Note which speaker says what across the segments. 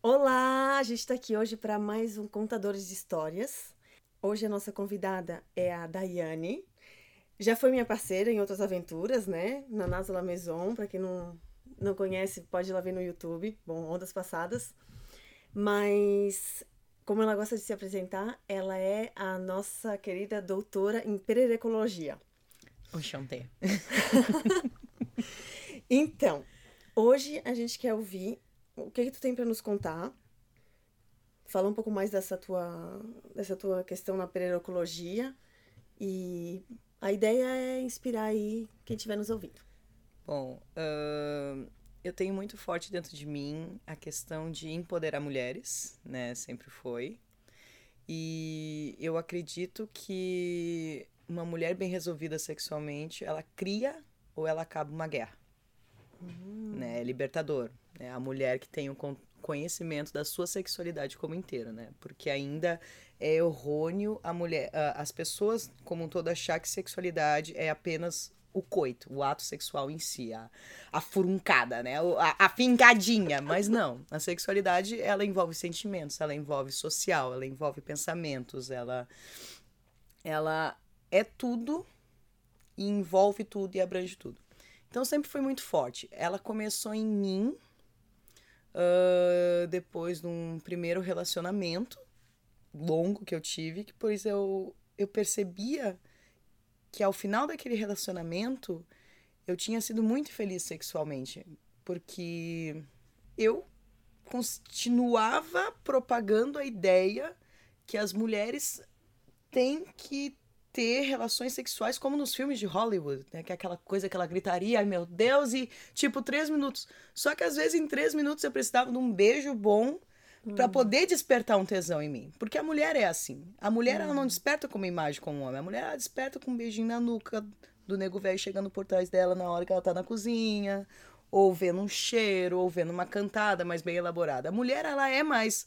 Speaker 1: Olá, a gente está aqui hoje para mais um Contadores de Histórias. Hoje a nossa convidada é a Daiane. Já foi minha parceira em outras aventuras, né? Na NASA La Maison, para quem não, não conhece, pode ir lá ver no YouTube. Bom, Ondas Passadas. Mas, como ela gosta de se apresentar, ela é a nossa querida doutora em pererecologia.
Speaker 2: Oxantê.
Speaker 1: então, hoje a gente quer ouvir o que, que tu tem para nos contar. Fala um pouco mais dessa tua, dessa tua questão na pererecologia. E a ideia é inspirar aí quem estiver nos ouvindo.
Speaker 2: Bom, uh, eu tenho muito forte dentro de mim a questão de empoderar mulheres, né? Sempre foi. E eu acredito que uma mulher bem resolvida sexualmente, ela cria ou ela acaba uma guerra. Uhum. Né? É libertador. Né? A mulher que tem o conhecimento da sua sexualidade como inteira, né? Porque ainda é errôneo a mulher, as pessoas como um todo achar que sexualidade é apenas o coito, o ato sexual em si, a, a furuncada, né? A, a fincadinha. Mas não, a sexualidade, ela envolve sentimentos, ela envolve social, ela envolve pensamentos, ela, ela é tudo e envolve tudo e abrange tudo. Então sempre foi muito forte. Ela começou em mim uh, depois de um primeiro relacionamento longo que eu tive, que pois eu, eu percebia que ao final daquele relacionamento eu tinha sido muito feliz sexualmente, porque eu continuava propagando a ideia que as mulheres têm que ter relações sexuais como nos filmes de Hollywood, né? Que é aquela coisa, aquela gritaria, ai meu Deus, e tipo, três minutos. Só que às vezes em três minutos eu precisava de um beijo bom para hum. poder despertar um tesão em mim. Porque a mulher é assim. A mulher, hum. ela não hum. desperta com uma imagem como um homem. A mulher, ela desperta com um beijinho na nuca do nego velho chegando por trás dela na hora que ela tá na cozinha, ou vendo um cheiro, ou vendo uma cantada mais bem elaborada. A mulher, ela é mais...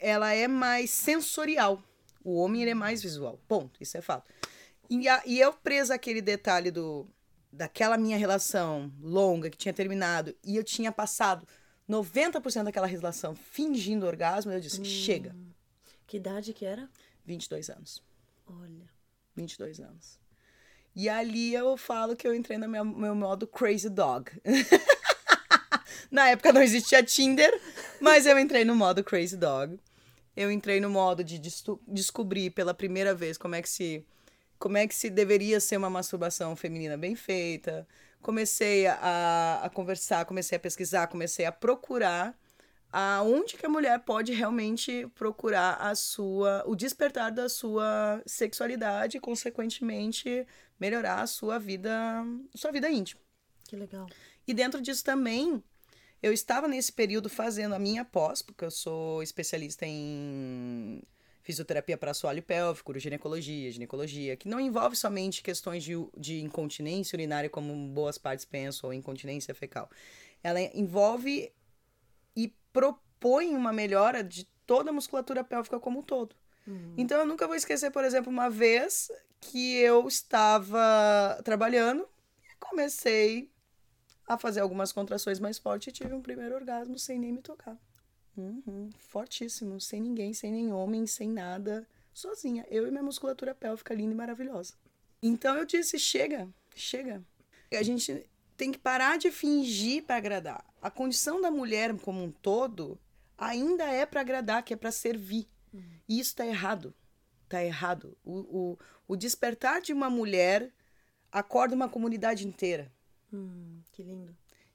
Speaker 2: Ela é mais sensorial. O homem ele é mais visual. Ponto. Isso é fato. E, a, e eu presa aquele detalhe do daquela minha relação longa que tinha terminado e eu tinha passado 90% daquela relação fingindo orgasmo, eu disse, hum. chega.
Speaker 1: Que idade que era?
Speaker 2: 22 anos.
Speaker 1: Olha.
Speaker 2: 22 anos. E ali eu falo que eu entrei no meu, meu modo crazy dog. Na época não existia Tinder, mas eu entrei no modo crazy dog eu entrei no modo de descobrir pela primeira vez como é que se como é que se deveria ser uma masturbação feminina bem feita. Comecei a, a conversar, comecei a pesquisar, comecei a procurar aonde que a mulher pode realmente procurar a sua o despertar da sua sexualidade e consequentemente melhorar a sua vida sua vida íntima.
Speaker 1: Que legal.
Speaker 2: E dentro disso também eu estava nesse período fazendo a minha pós, porque eu sou especialista em fisioterapia para assoalho pélvico, ginecologia, ginecologia, que não envolve somente questões de, de incontinência urinária, como boas partes pensam, ou incontinência fecal. Ela envolve e propõe uma melhora de toda a musculatura pélvica como um todo. Uhum. Então eu nunca vou esquecer, por exemplo, uma vez que eu estava trabalhando e comecei a fazer algumas contrações mais fortes e tive um primeiro orgasmo sem nem me tocar. Uhum, fortíssimo, sem ninguém, sem nem homem, sem nada, sozinha. Eu e minha musculatura pélvica linda e maravilhosa. Então eu disse: chega, chega. A gente tem que parar de fingir para agradar. A condição da mulher como um todo ainda é para agradar, que é para servir. Uhum. E isso está errado. Está errado. O, o, o despertar de uma mulher acorda uma comunidade inteira.
Speaker 1: Hum, que lindo.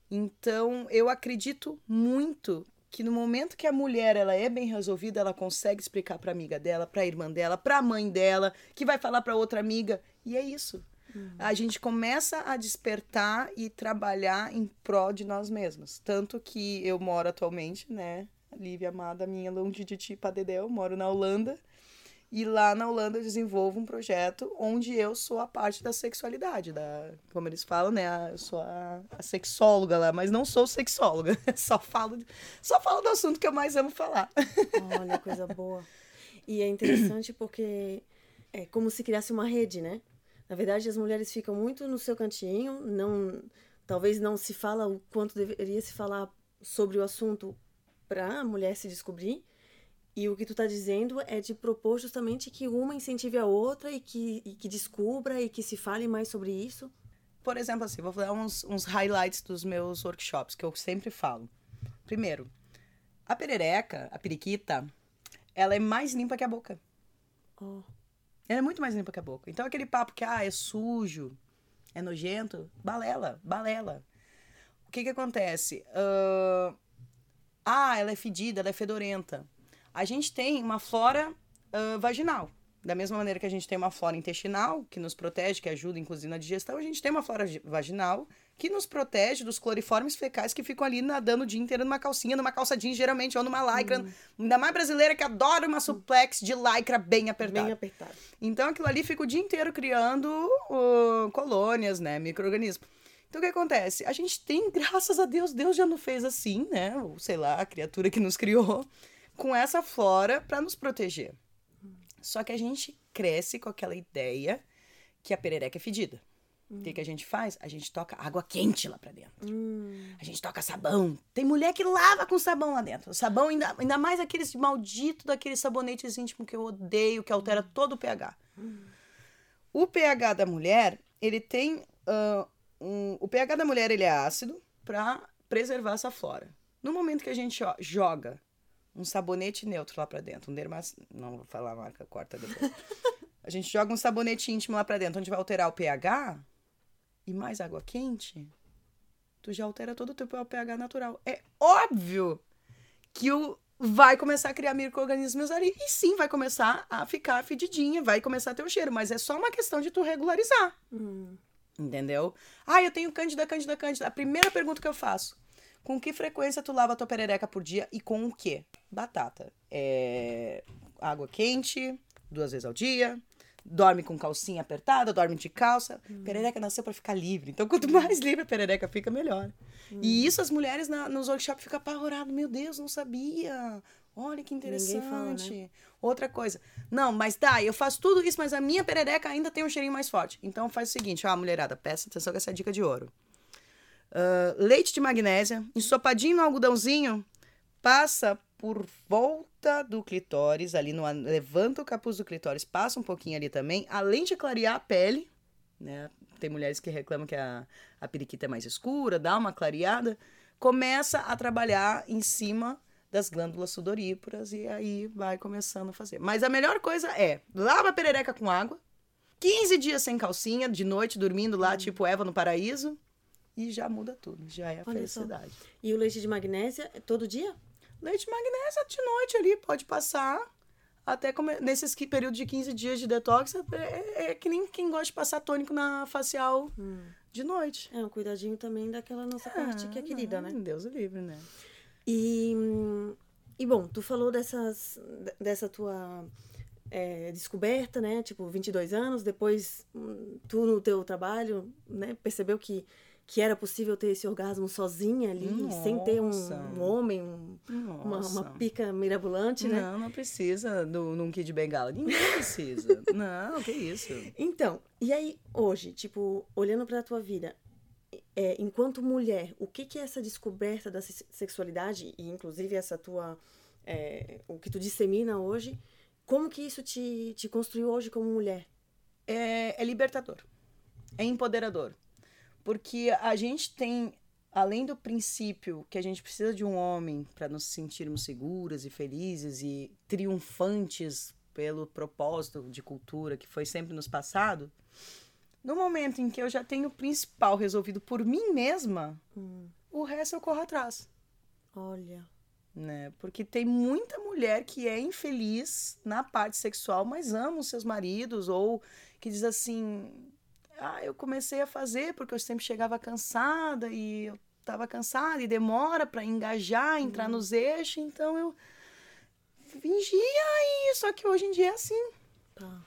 Speaker 2: Então, eu acredito muito que no momento que a mulher ela é bem resolvida, ela consegue explicar para amiga dela, para irmã dela, para a mãe dela, que vai falar para outra amiga, e é isso. Uhum. A gente começa a despertar e trabalhar em prol de nós mesmos. Tanto que eu moro atualmente, né, Lívia amada minha longe de ti, Padedel, moro na Holanda. E lá na Holanda eu desenvolvo um projeto onde eu sou a parte da sexualidade, da, como eles falam, né? Eu sou a, a sexóloga lá, mas não sou sexóloga. Só falo, só falo do assunto que eu mais amo falar.
Speaker 1: Olha, coisa boa. E é interessante porque é como se criasse uma rede, né? Na verdade, as mulheres ficam muito no seu cantinho, não, talvez não se fala o quanto deveria se falar sobre o assunto para a mulher se descobrir. E o que tu tá dizendo é de propor justamente que uma incentive a outra e que, e que descubra e que se fale mais sobre isso.
Speaker 2: Por exemplo, assim, vou dar uns, uns highlights dos meus workshops, que eu sempre falo. Primeiro, a perereca, a periquita, ela é mais limpa que a boca.
Speaker 1: Oh.
Speaker 2: Ela é muito mais limpa que a boca. Então, aquele papo que, ah, é sujo, é nojento, balela, balela. O que que acontece? Uh, ah, ela é fedida, ela é fedorenta. A gente tem uma flora uh, vaginal. Da mesma maneira que a gente tem uma flora intestinal, que nos protege, que ajuda inclusive na digestão, a gente tem uma flora vaginal que nos protege dos cloriformes fecais que ficam ali nadando o dia inteiro numa calcinha, numa calça jeans, geralmente, ou numa lycra. Hum. Ainda mais brasileira que adora uma suplex de lycra bem apertada.
Speaker 1: Bem apertada.
Speaker 2: Então aquilo ali fica o dia inteiro criando uh, colônias, né? Micro-organismos. Então o que acontece? A gente tem, graças a Deus, Deus já nos fez assim, né? Ou sei lá, a criatura que nos criou, com essa flora para nos proteger. Só que a gente cresce com aquela ideia que a perereca é fedida. O que, que a gente faz? A gente toca água quente lá pra dentro.
Speaker 1: Hum.
Speaker 2: A gente toca sabão. Tem mulher que lava com sabão lá dentro. O sabão, ainda, ainda mais aqueles maldito daqueles sabonetes íntimos que eu odeio, que altera todo o pH. O pH da mulher, ele tem. Uh, um, o pH da mulher ele é ácido para preservar essa flora. No momento que a gente ó, joga um sabonete neutro lá pra dentro, um dermas... Não vou falar a marca, corta depois. a gente joga um sabonete íntimo lá pra dentro, onde vai alterar o pH e mais água quente, tu já altera todo o teu pH natural. É óbvio que o vai começar a criar micro-organismos ali e sim vai começar a ficar fedidinha, vai começar a ter o cheiro, mas é só uma questão de tu regularizar.
Speaker 1: Hum.
Speaker 2: Entendeu? Ah, eu tenho cândida, cândida, cândida. A primeira pergunta que eu faço: com que frequência tu lava a tua perereca por dia e com o quê? Batata. É... Água quente, duas vezes ao dia. Dorme com calcinha apertada, dorme de calça. Hum. Perereca nasceu para ficar livre. Então, quanto mais livre a perereca fica, melhor. Hum. E isso as mulheres na, nos workshops ficam apavoradas. Meu Deus, não sabia. Olha que interessante.
Speaker 1: Fala, né?
Speaker 2: Outra coisa. Não, mas tá, eu faço tudo isso, mas a minha perereca ainda tem um cheirinho mais forte. Então faz o seguinte, ó, mulherada, presta atenção que essa é a dica de ouro. Uh, leite de magnésia, ensopadinho no algodãozinho, passa por volta do clitóris, ali no levanta o capuz do clitóris, passa um pouquinho ali também, além de clarear a pele, né? Tem mulheres que reclamam que a, a periquita é mais escura, dá uma clareada, começa a trabalhar em cima das glândulas sudoríparas e aí vai começando a fazer. Mas a melhor coisa é, lava a perereca com água, 15 dias sem calcinha, de noite dormindo lá, hum. tipo Eva no paraíso, e já muda tudo, já é a Olha felicidade. Só.
Speaker 1: E o leite de magnésia é todo dia?
Speaker 2: Leite de magnésia de noite ali, pode passar. Até come... nesses períodos de 15 dias de detox, é, é, é, que nem quem gosta de passar tônico na facial hum. de noite.
Speaker 1: É um cuidadinho também daquela nossa é, parte que é querida,
Speaker 2: não,
Speaker 1: né?
Speaker 2: Deus o livre, né?
Speaker 1: E, e bom, tu falou dessas, dessa tua é, descoberta, né? Tipo, 22 anos, depois hum, tu no teu trabalho, né? Percebeu que que era possível ter esse orgasmo sozinha ali, Nossa. sem ter um, um homem, um, uma, uma, pica mirabolante, né?
Speaker 2: Não, não precisa do, num kit de bengala. Ninguém precisa. não, que isso.
Speaker 1: Então, e aí, hoje, tipo, olhando pra tua vida, é, enquanto mulher, o que que é essa descoberta da sexualidade, e inclusive essa tua, é, o que tu dissemina hoje, como que isso te, te construiu hoje como mulher?
Speaker 2: É, é libertador. É empoderador porque a gente tem, além do princípio que a gente precisa de um homem para nos sentirmos seguras e felizes e triunfantes pelo propósito de cultura que foi sempre nos passado, no momento em que eu já tenho o principal resolvido por mim mesma, hum. o resto eu corro atrás.
Speaker 1: Olha.
Speaker 2: Né? Porque tem muita mulher que é infeliz na parte sexual, mas ama os seus maridos, ou que diz assim: ah, eu comecei a fazer porque eu sempre chegava cansada e eu estava cansada e demora para engajar, entrar uhum. nos eixos, então eu fingia e só que hoje em dia é assim.
Speaker 1: Tá.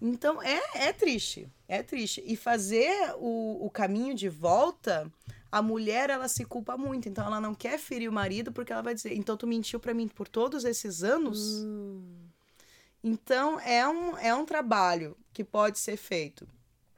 Speaker 2: Então é, é triste, é triste. E fazer o, o caminho de volta, a mulher ela se culpa muito, então ela não quer ferir o marido porque ela vai dizer, então tu mentiu para mim por todos esses anos.
Speaker 1: Hum.
Speaker 2: Então é um, é um trabalho que pode ser feito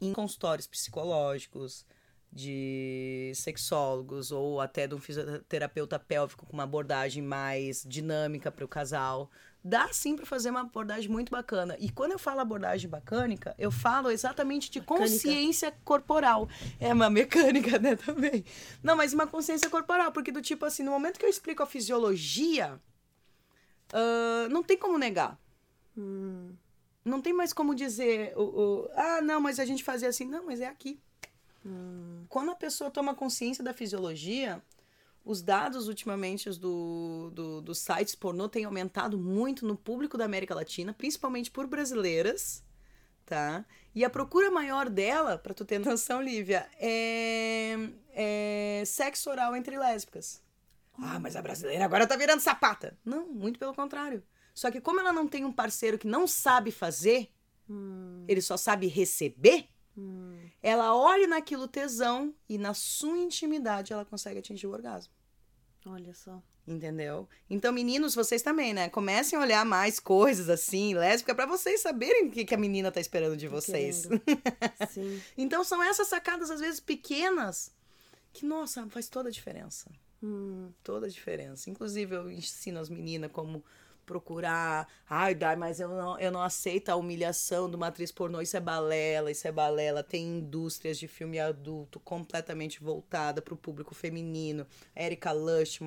Speaker 2: em consultórios psicológicos, de sexólogos ou até de um fisioterapeuta pélvico com uma abordagem mais dinâmica para o casal. Dá sim para fazer uma abordagem muito bacana. E quando eu falo abordagem bacânica, eu falo exatamente de consciência corporal. É uma mecânica, né, também. Não, mas uma consciência corporal, porque do tipo assim, no momento que eu explico a fisiologia, uh, não tem como negar. Hum. Não tem mais como dizer, o, o, ah, não, mas a gente fazia assim. Não, mas é aqui. Hum. Quando a pessoa toma consciência da fisiologia, os dados ultimamente os do, do, dos sites pornô têm aumentado muito no público da América Latina, principalmente por brasileiras, tá? E a procura maior dela, para tu ter noção, Lívia, é, é sexo oral entre lésbicas. Ah, mas a brasileira agora tá virando sapata. Não, muito pelo contrário. Só que como ela não tem um parceiro que não sabe fazer, hum. ele só sabe receber, hum. ela olha naquilo tesão e na sua intimidade ela consegue atingir o orgasmo.
Speaker 1: Olha só.
Speaker 2: Entendeu? Então, meninos, vocês também, né? Comecem a olhar mais coisas assim, lésbica, para vocês saberem o que, que a menina tá esperando de vocês. Sim. então, são essas sacadas, às vezes, pequenas, que, nossa, faz toda a diferença. Hum. Toda a diferença. Inclusive, eu ensino as meninas como procurar. Ai, Dai, mas eu não, eu não aceito a humilhação de uma atriz pornô. Isso é balela, isso é balela. Tem indústrias de filme adulto completamente voltada para o público feminino. Erika Lush,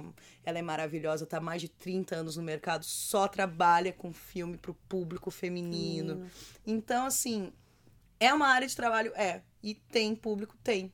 Speaker 2: ela é maravilhosa, tá há mais de 30 anos no mercado, só trabalha com filme para o público feminino. Então, assim, é uma área de trabalho? É. E tem público? Tem.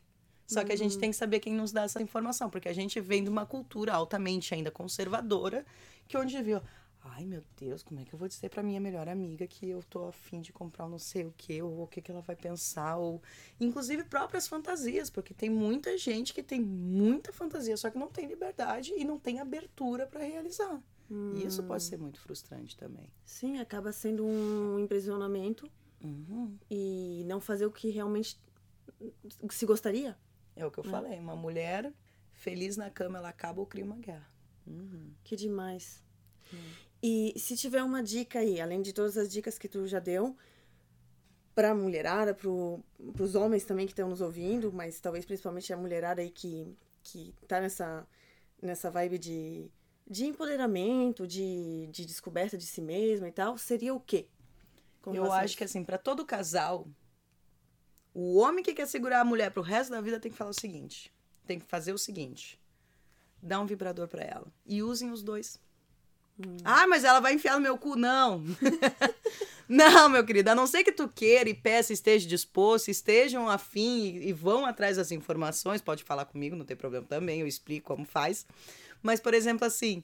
Speaker 2: Só que a gente uhum. tem que saber quem nos dá essa informação, porque a gente vem de uma cultura altamente ainda conservadora, que onde viu, Ai, meu Deus, como é que eu vou dizer pra minha melhor amiga que eu tô afim de comprar um não sei o que, ou o que, que ela vai pensar, ou inclusive próprias fantasias, porque tem muita gente que tem muita fantasia, só que não tem liberdade e não tem abertura para realizar. Hum. E isso pode ser muito frustrante também.
Speaker 1: Sim, acaba sendo um impressionamento uhum. e não fazer o que realmente se gostaria.
Speaker 2: É o que eu é. falei, uma mulher feliz na cama, ela acaba ou cria uma guerra.
Speaker 1: Uhum. Que demais. Uhum. E se tiver uma dica aí, além de todas as dicas que tu já deu, para a mulherada, para os homens também que estão nos ouvindo, mas talvez principalmente a mulherada aí que, que tá nessa, nessa vibe de, de empoderamento, de, de descoberta de si mesma e tal, seria o quê?
Speaker 2: Com Eu acho que assim, para todo casal, o homem que quer segurar a mulher pro resto da vida tem que falar o seguinte: tem que fazer o seguinte. Dá um vibrador para ela. E usem os dois. Hum. Ah, mas ela vai enfiar no meu cu. Não. não, meu querido. A não ser que tu queira e peça, esteja disposto, estejam afim e, e vão atrás das informações, pode falar comigo, não tem problema também, eu explico como faz. Mas, por exemplo, assim,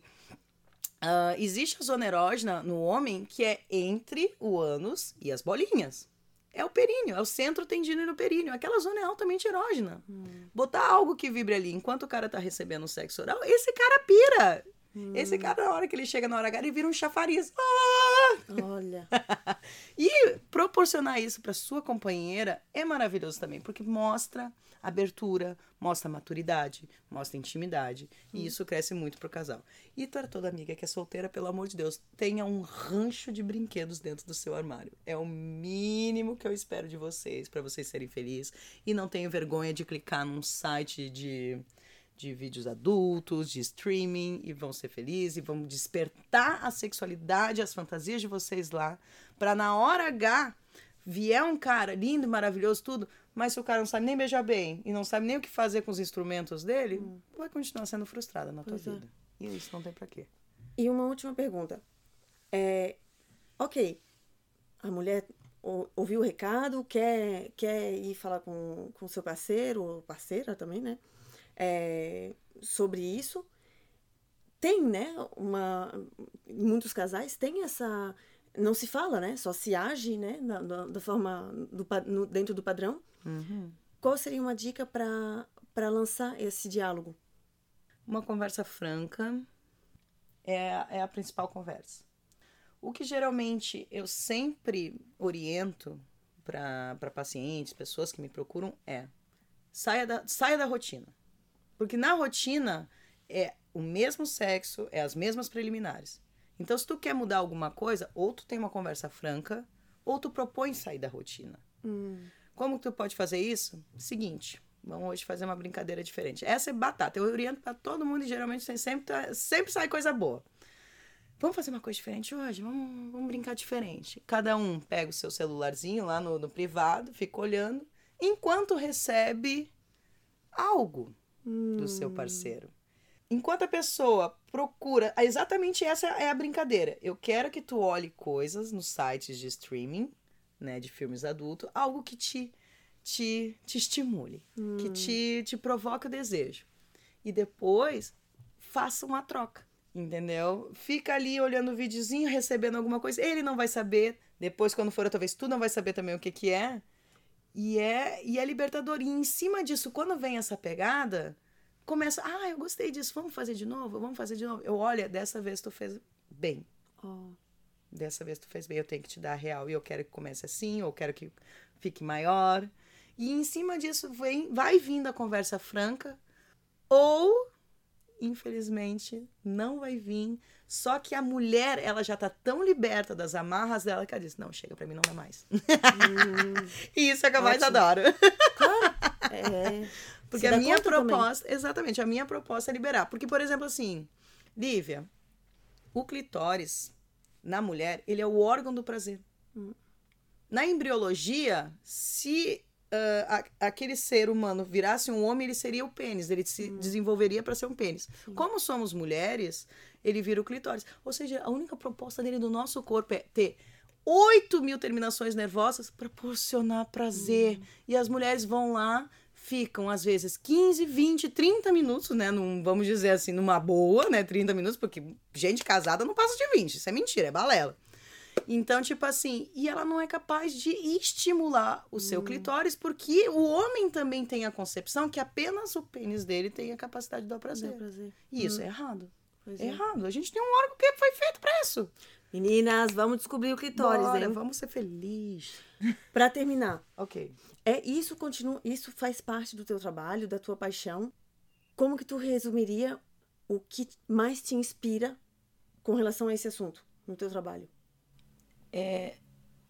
Speaker 2: uh, existe a zona erógena no homem que é entre o ânus e as bolinhas. É o períneo, é o centro tendido no períneo. Aquela zona é altamente erógena. Hum. Botar algo que vibre ali enquanto o cara tá recebendo o sexo oral, esse cara pira. Hum. Esse cara, na hora que ele chega na hora H, ele vira um chafariz. Ah! Olha. e proporcionar isso para sua companheira é maravilhoso também, porque mostra abertura, mostra maturidade, mostra intimidade. Hum. E isso cresce muito pro casal. E para toda amiga que é solteira, pelo amor de Deus, tenha um rancho de brinquedos dentro do seu armário. É o mínimo que eu espero de vocês, para vocês serem felizes. E não tenham vergonha de clicar num site de de vídeos adultos, de streaming, e vão ser felizes, e vão despertar a sexualidade, as fantasias de vocês lá, para na hora H vier um cara lindo, maravilhoso, tudo, mas se o cara não sabe nem beijar bem e não sabe nem o que fazer com os instrumentos dele, hum. vai continuar sendo frustrada na pois tua é. vida. E isso não tem para quê.
Speaker 1: E uma última pergunta. É, ok, a mulher ouviu o recado, quer, quer ir falar com o seu parceiro ou parceira também, né? É, sobre isso. Tem, né? Uma, em muitos casais tem essa. Não se fala, né? Só se age, né? Da, da, forma. Do, no, dentro do padrão. Uhum. Qual seria uma dica para lançar esse diálogo?
Speaker 2: Uma conversa franca é, é a principal conversa. O que geralmente eu sempre oriento para pacientes, pessoas que me procuram, é saia da, saia da rotina. Porque na rotina é o mesmo sexo, é as mesmas preliminares. Então, se tu quer mudar alguma coisa, ou tu tem uma conversa franca, ou tu propõe sair da rotina. Hum. Como tu pode fazer isso? Seguinte, vamos hoje fazer uma brincadeira diferente. Essa é batata. Eu oriento para todo mundo e geralmente sempre, tá, sempre sai coisa boa. Vamos fazer uma coisa diferente hoje? Vamos, vamos brincar diferente. Cada um pega o seu celularzinho lá no, no privado, fica olhando, enquanto recebe algo hum. do seu parceiro. Enquanto a pessoa procura, exatamente essa é a brincadeira. Eu quero que tu olhe coisas nos sites de streaming, né, de filmes adultos, algo que te te, te estimule, hum. que te, te provoque o desejo. E depois faça uma troca, entendeu? Fica ali olhando o videozinho, recebendo alguma coisa. Ele não vai saber. Depois, quando for outra vez, tu não vai saber também o que, que é. E é, e é libertador. E em cima disso, quando vem essa pegada, começa, ah, eu gostei disso, vamos fazer de novo, vamos fazer de novo. Eu, olha, dessa vez tu fez bem. Oh. Dessa vez tu fez bem, eu tenho que te dar a real e eu quero que comece assim, ou quero que fique maior. E em cima disso vem, vai vindo a conversa franca, ou, infelizmente, não vai vir. Só que a mulher, ela já tá tão liberta das amarras dela que ela diz: Não, chega pra mim, não é mais. Hum, e isso é que eu mais adoro. Claro. É. Porque a minha proposta, também. exatamente, a minha proposta é liberar. Porque, por exemplo, assim, Lívia, o clitóris na mulher, ele é o órgão do prazer. Hum. Na embriologia, se uh, a, aquele ser humano virasse um homem, ele seria o pênis, ele se hum. desenvolveria para ser um pênis. Sim. Como somos mulheres, ele vira o clitóris. Ou seja, a única proposta dele do nosso corpo é ter 8 mil terminações nervosas para proporcionar prazer. Hum. E as mulheres vão lá, ficam às vezes 15, 20, 30 minutos, né? Num, vamos dizer assim, numa boa, né? 30 minutos, porque gente casada não passa de 20. Isso é mentira, é balela. Então, tipo assim, e ela não é capaz de estimular o seu hum. clitóris, porque o homem também tem a concepção que apenas o pênis dele tem a capacidade de dar prazer. Dá prazer. E isso hum. é errado. Pois é, é errado. A gente tem um órgão que foi feito para isso.
Speaker 1: Meninas, vamos descobrir o clitóris, Bora, hein?
Speaker 2: Vamos ser felizes.
Speaker 1: para terminar.
Speaker 2: ok.
Speaker 1: É isso continua, isso faz parte do teu trabalho, da tua paixão. Como que tu resumiria o que mais te inspira com relação a esse assunto no teu trabalho?
Speaker 2: É,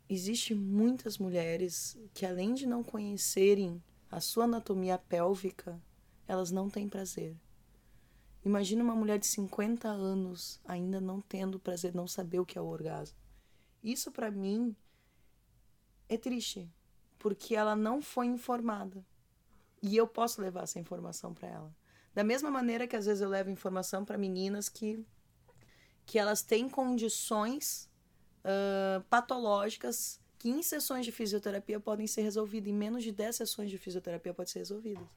Speaker 2: existe muitas mulheres que além de não conhecerem a sua anatomia pélvica, elas não têm prazer. Imagina uma mulher de 50 anos ainda não tendo prazer, não saber o que é o orgasmo. Isso para mim é triste, porque ela não foi informada. E eu posso levar essa informação para ela. Da mesma maneira que às vezes eu levo informação para meninas que que elas têm condições uh, patológicas que em sessões de fisioterapia podem ser resolvidas. Em menos de 10 sessões de fisioterapia pode ser resolvidas.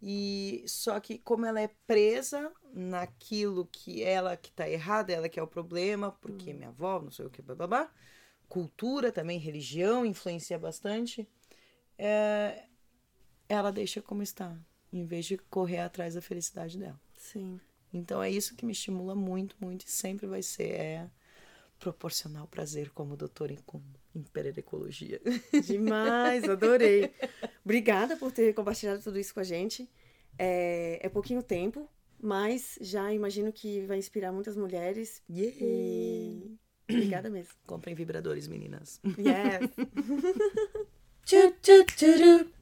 Speaker 2: E só que como ela é presa naquilo que ela que tá errada, ela que é o problema, porque hum. minha avó, não sei o que, babá, cultura também, religião influencia bastante, é, ela deixa como está, em vez de correr atrás da felicidade dela.
Speaker 1: Sim.
Speaker 2: Então é isso que me estimula muito, muito e sempre vai ser é proporcionar o prazer como doutor em, em pererecologia.
Speaker 1: Demais, adorei. Obrigada por ter compartilhado tudo isso com a gente. É, é pouquinho tempo, mas já imagino que vai inspirar muitas mulheres.
Speaker 2: Yeah.
Speaker 1: E obrigada mesmo.
Speaker 2: Comprem vibradores, meninas.
Speaker 1: Yes.